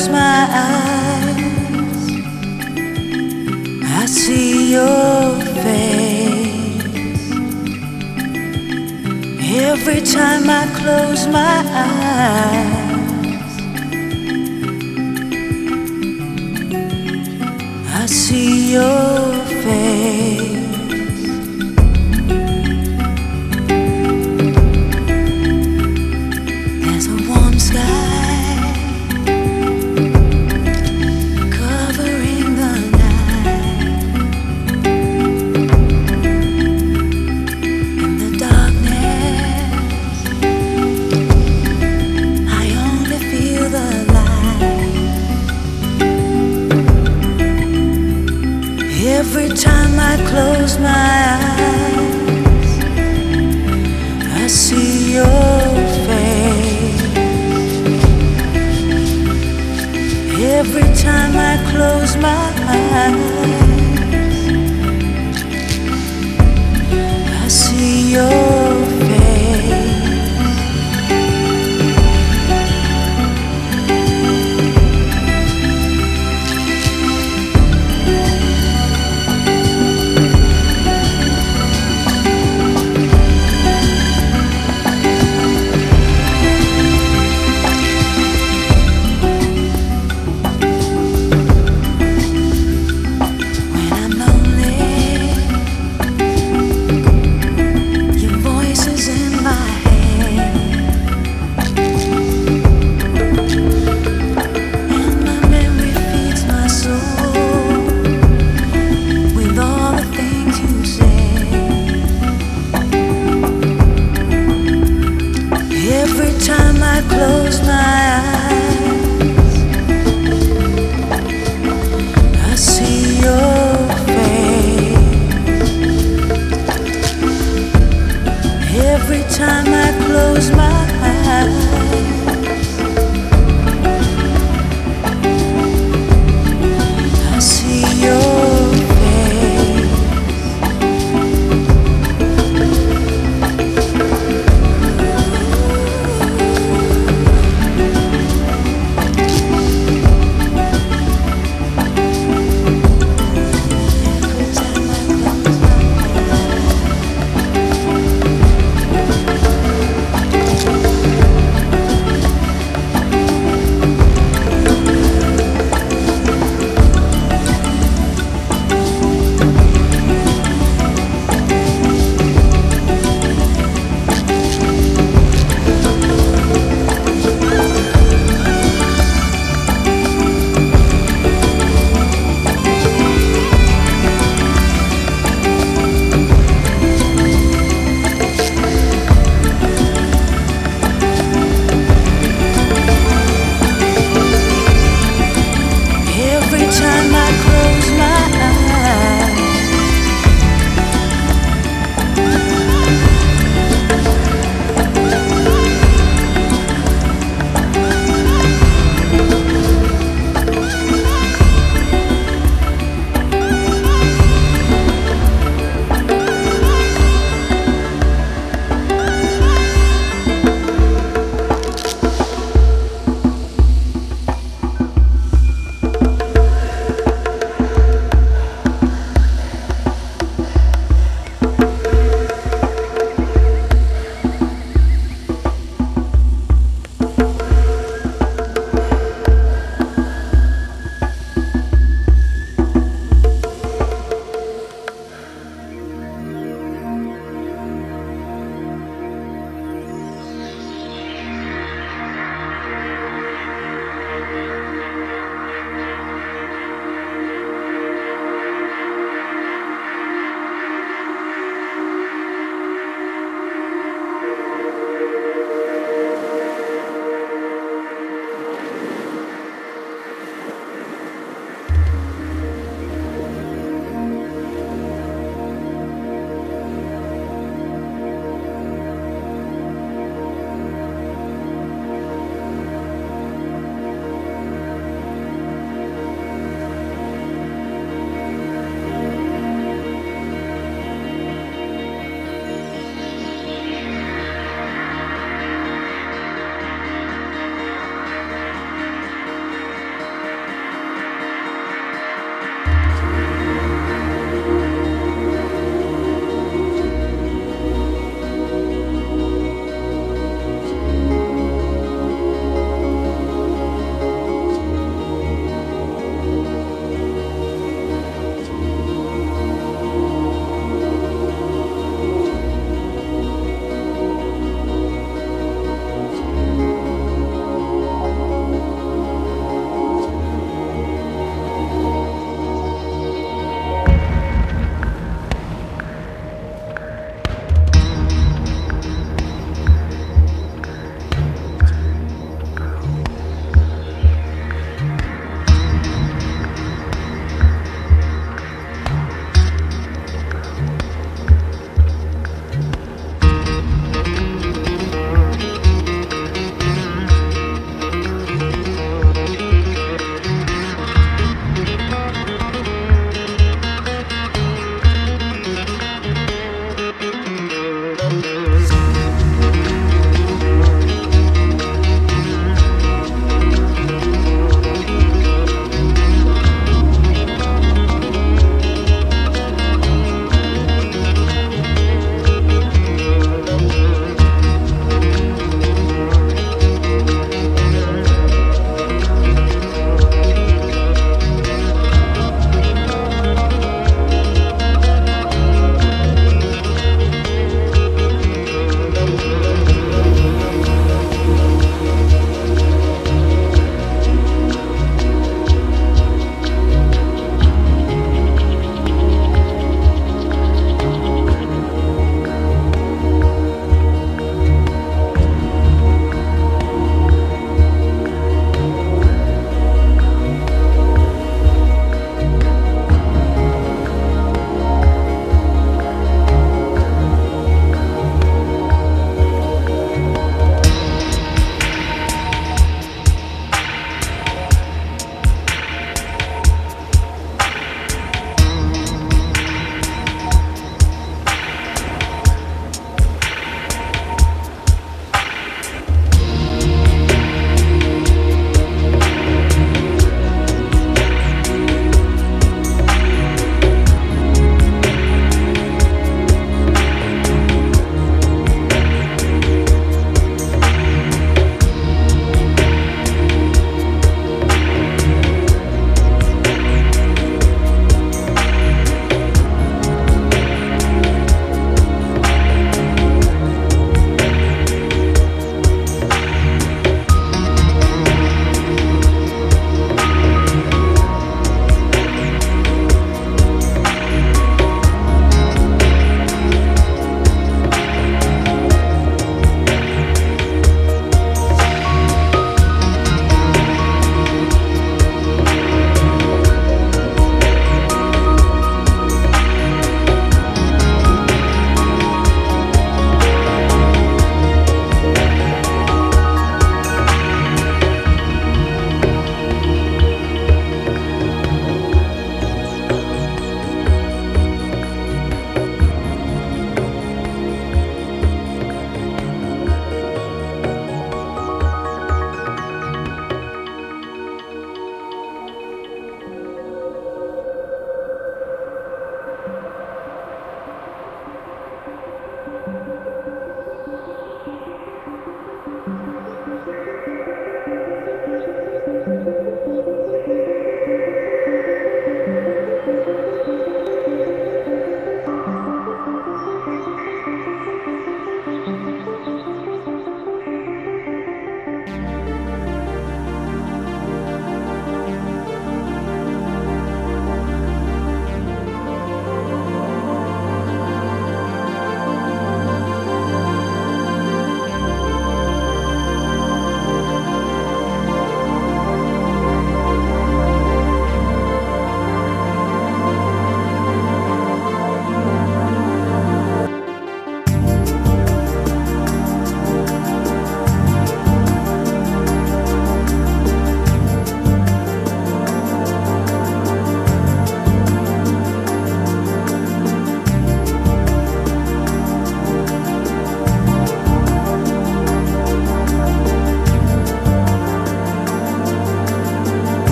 Close my eyes,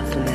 lovely.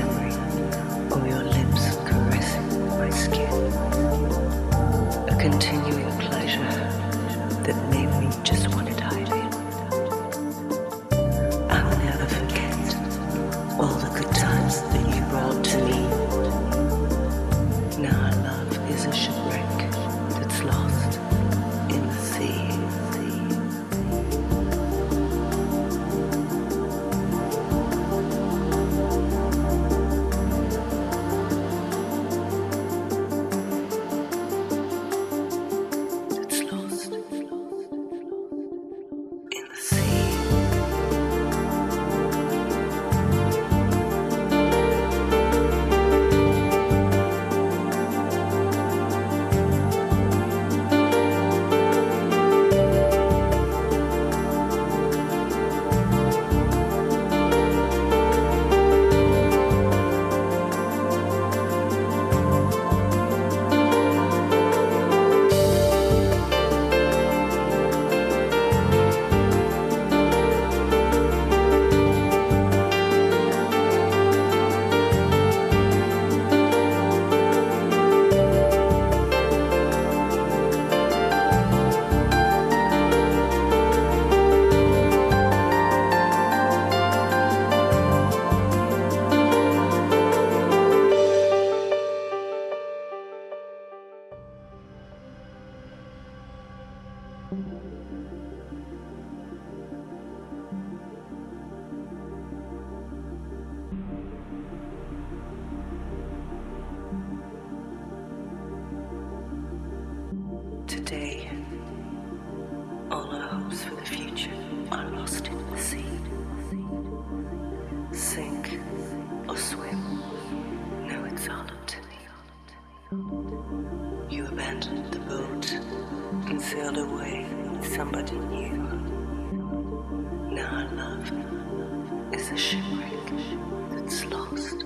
somebody new. Now love is a shipwreck that's lost.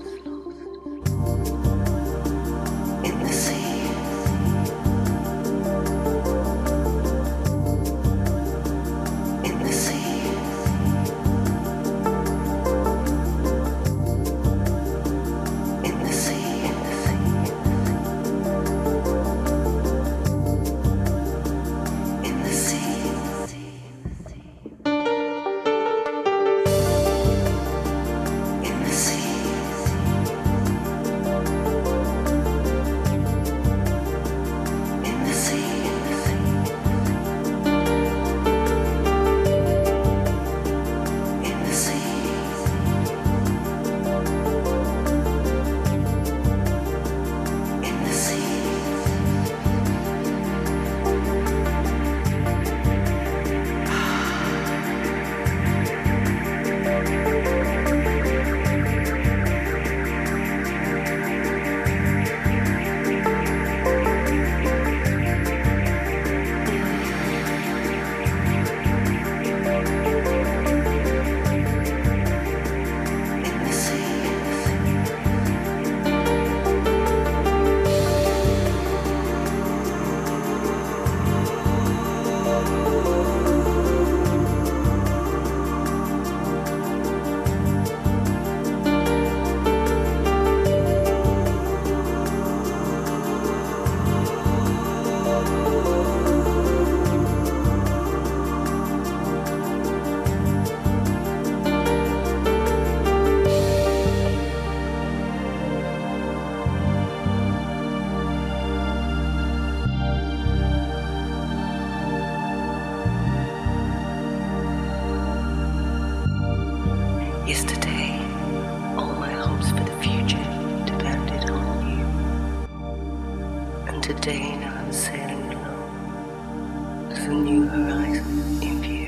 Today now I'm sailing alone as a new horizon in view.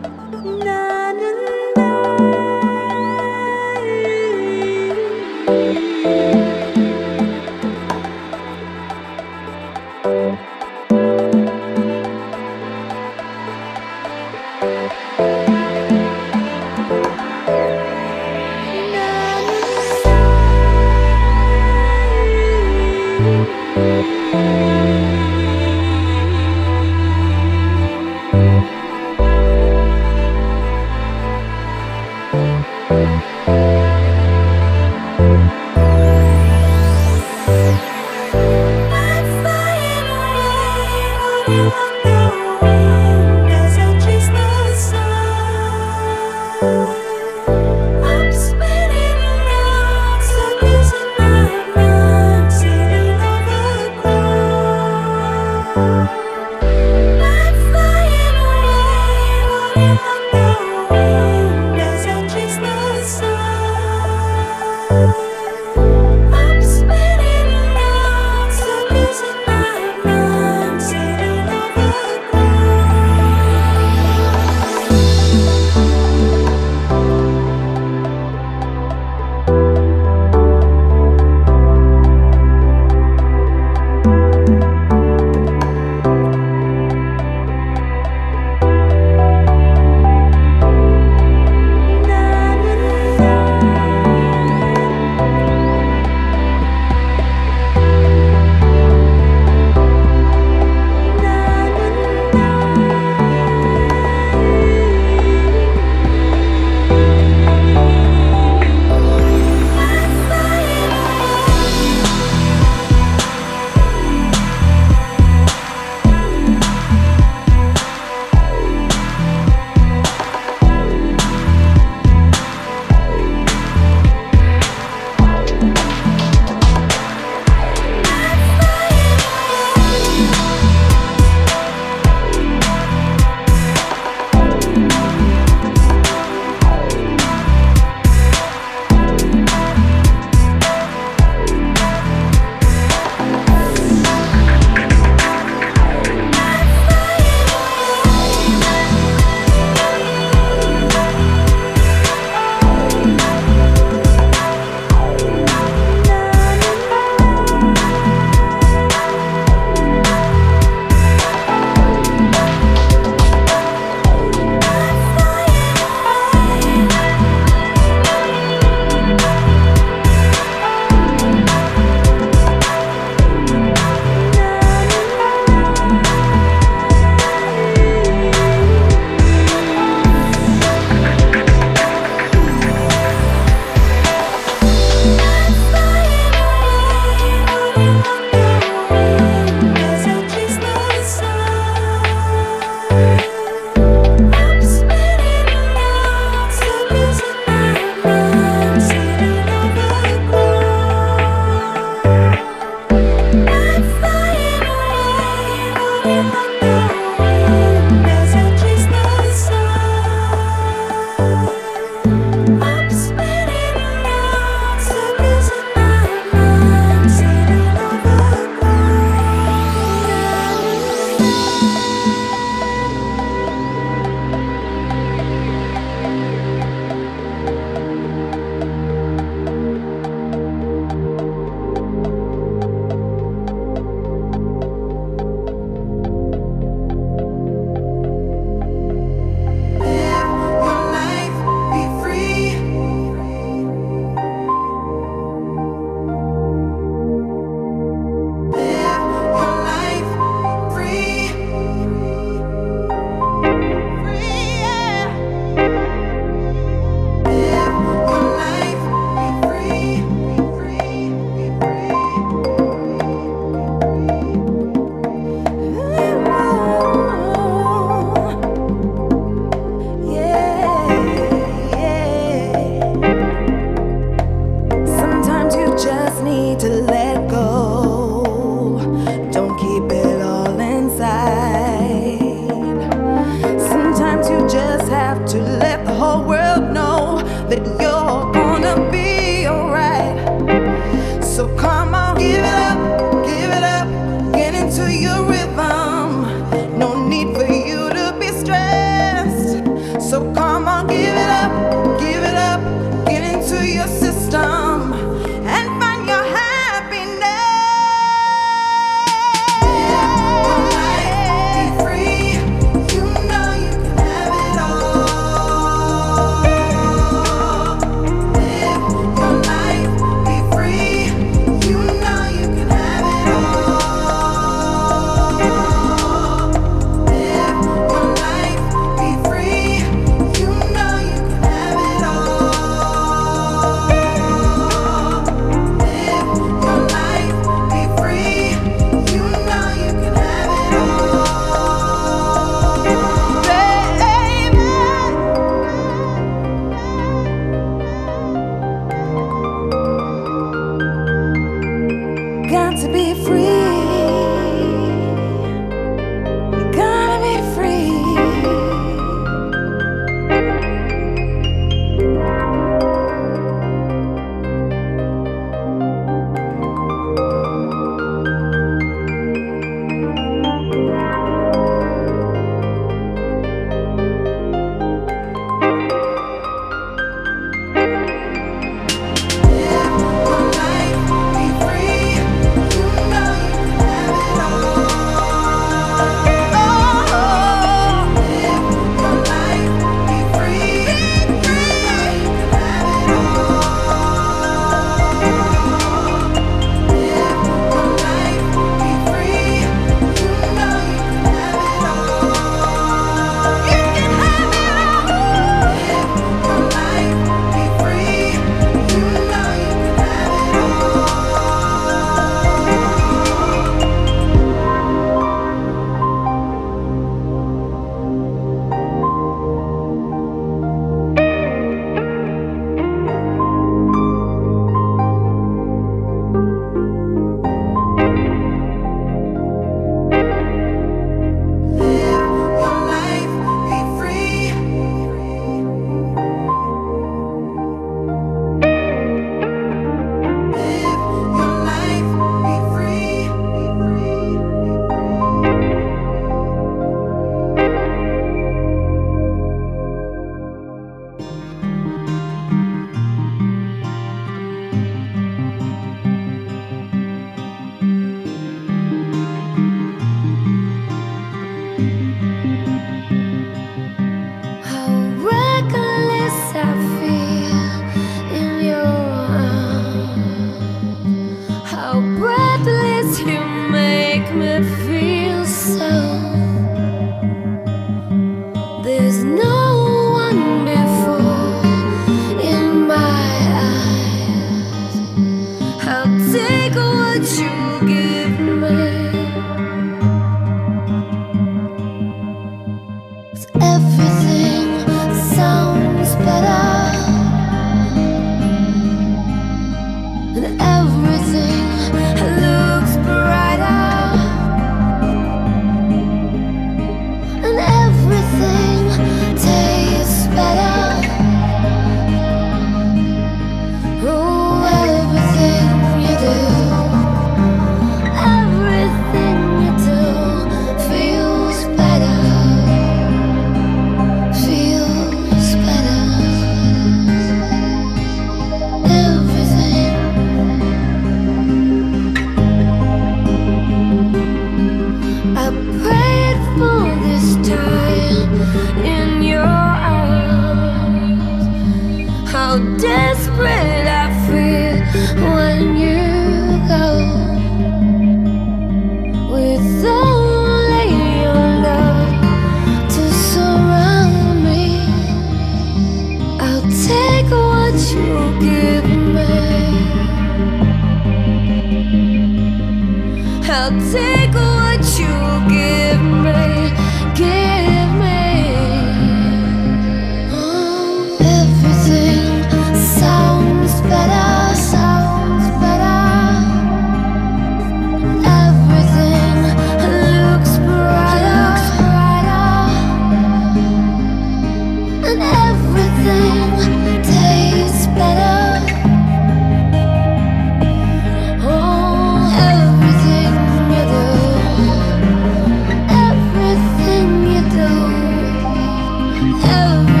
ever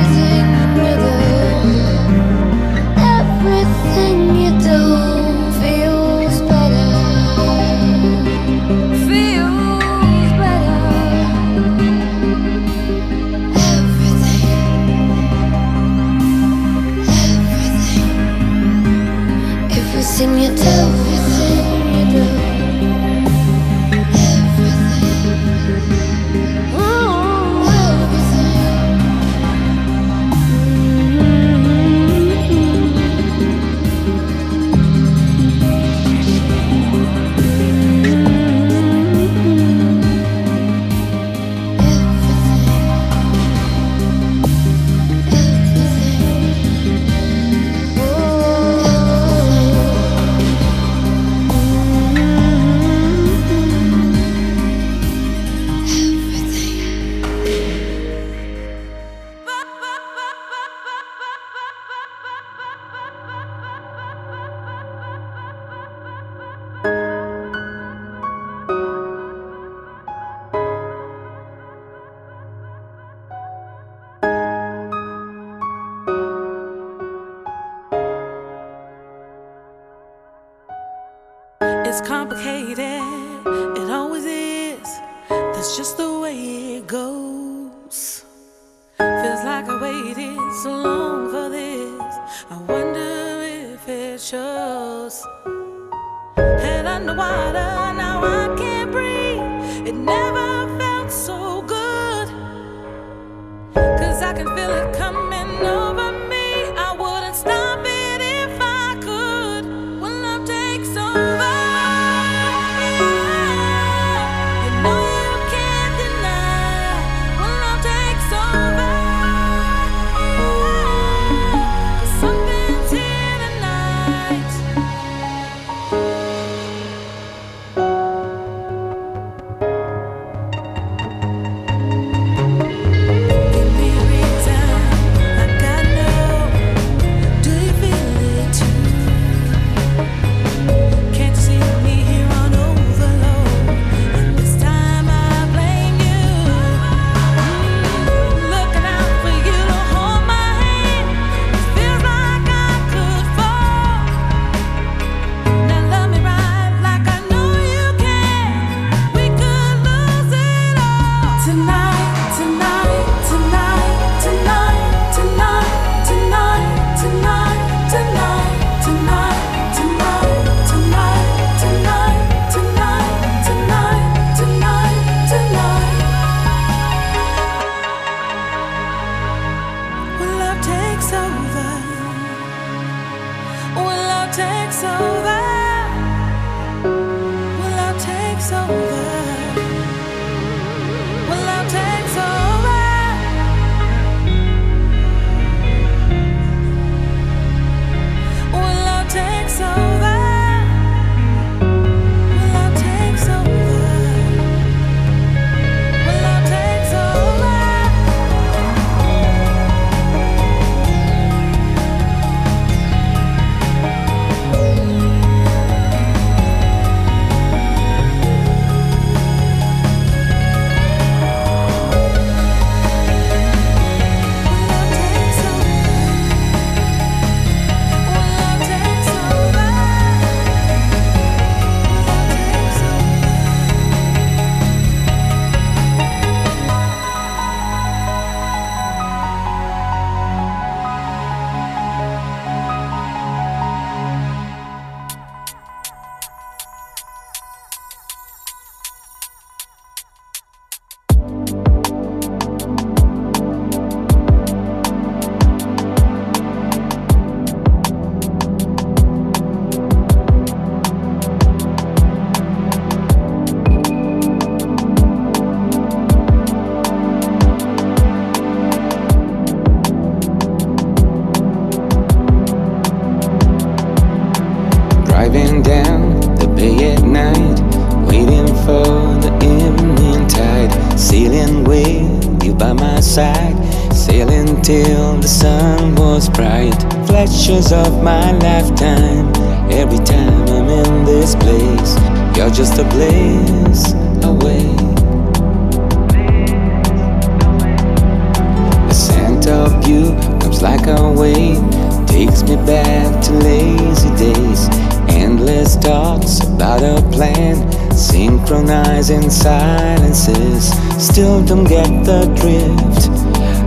synchronizing silences. Still don't get the drift.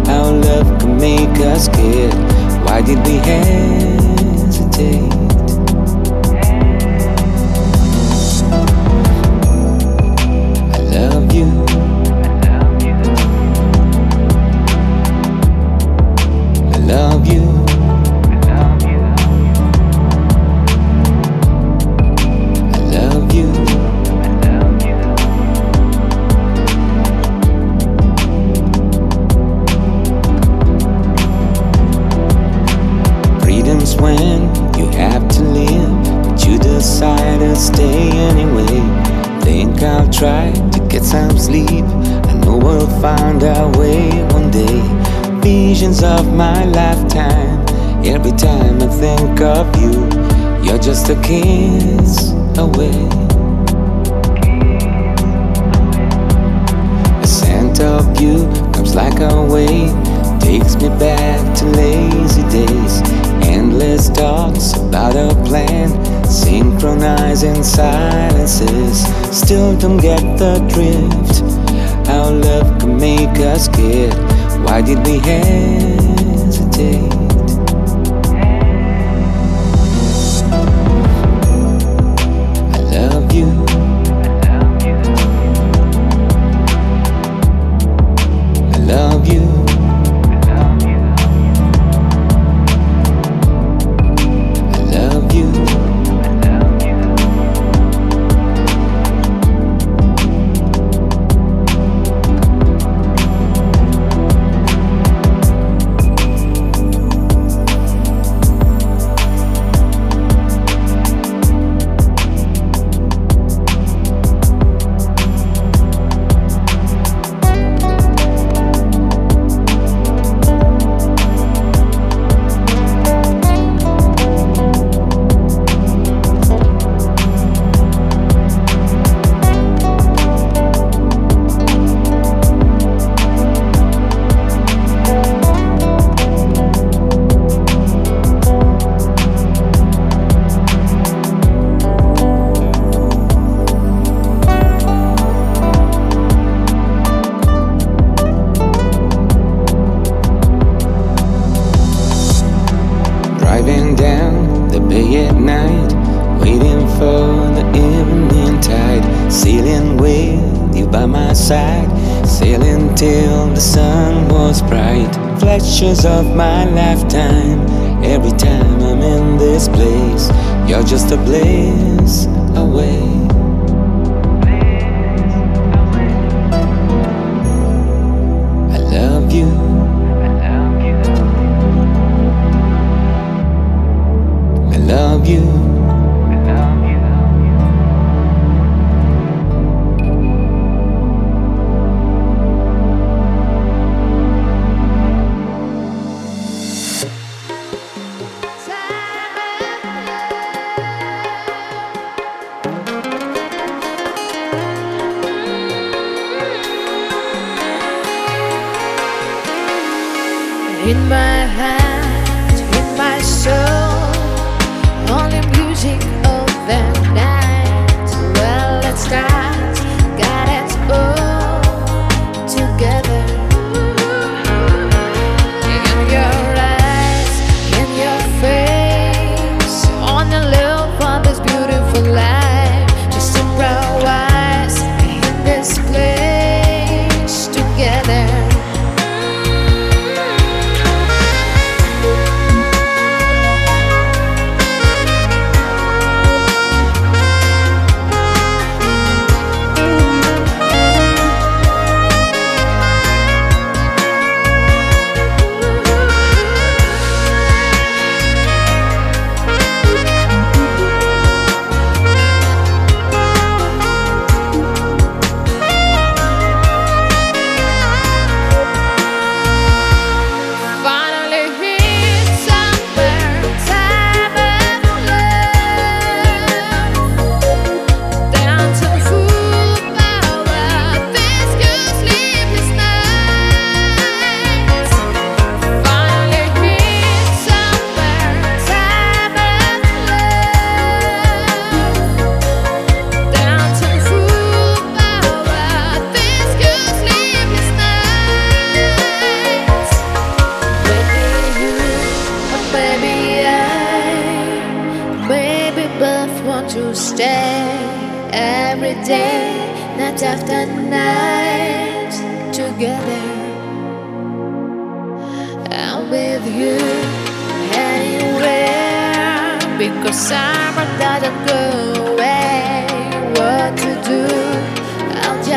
How love can make us scared. Why did we hesitate? A kiss away. The scent of you comes like a wave, takes me back to lazy days. Endless talks about a plan, synchronizing silences. Still don't get the drift. How love can make us scared. Why did we hesitate? in my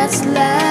doesn't go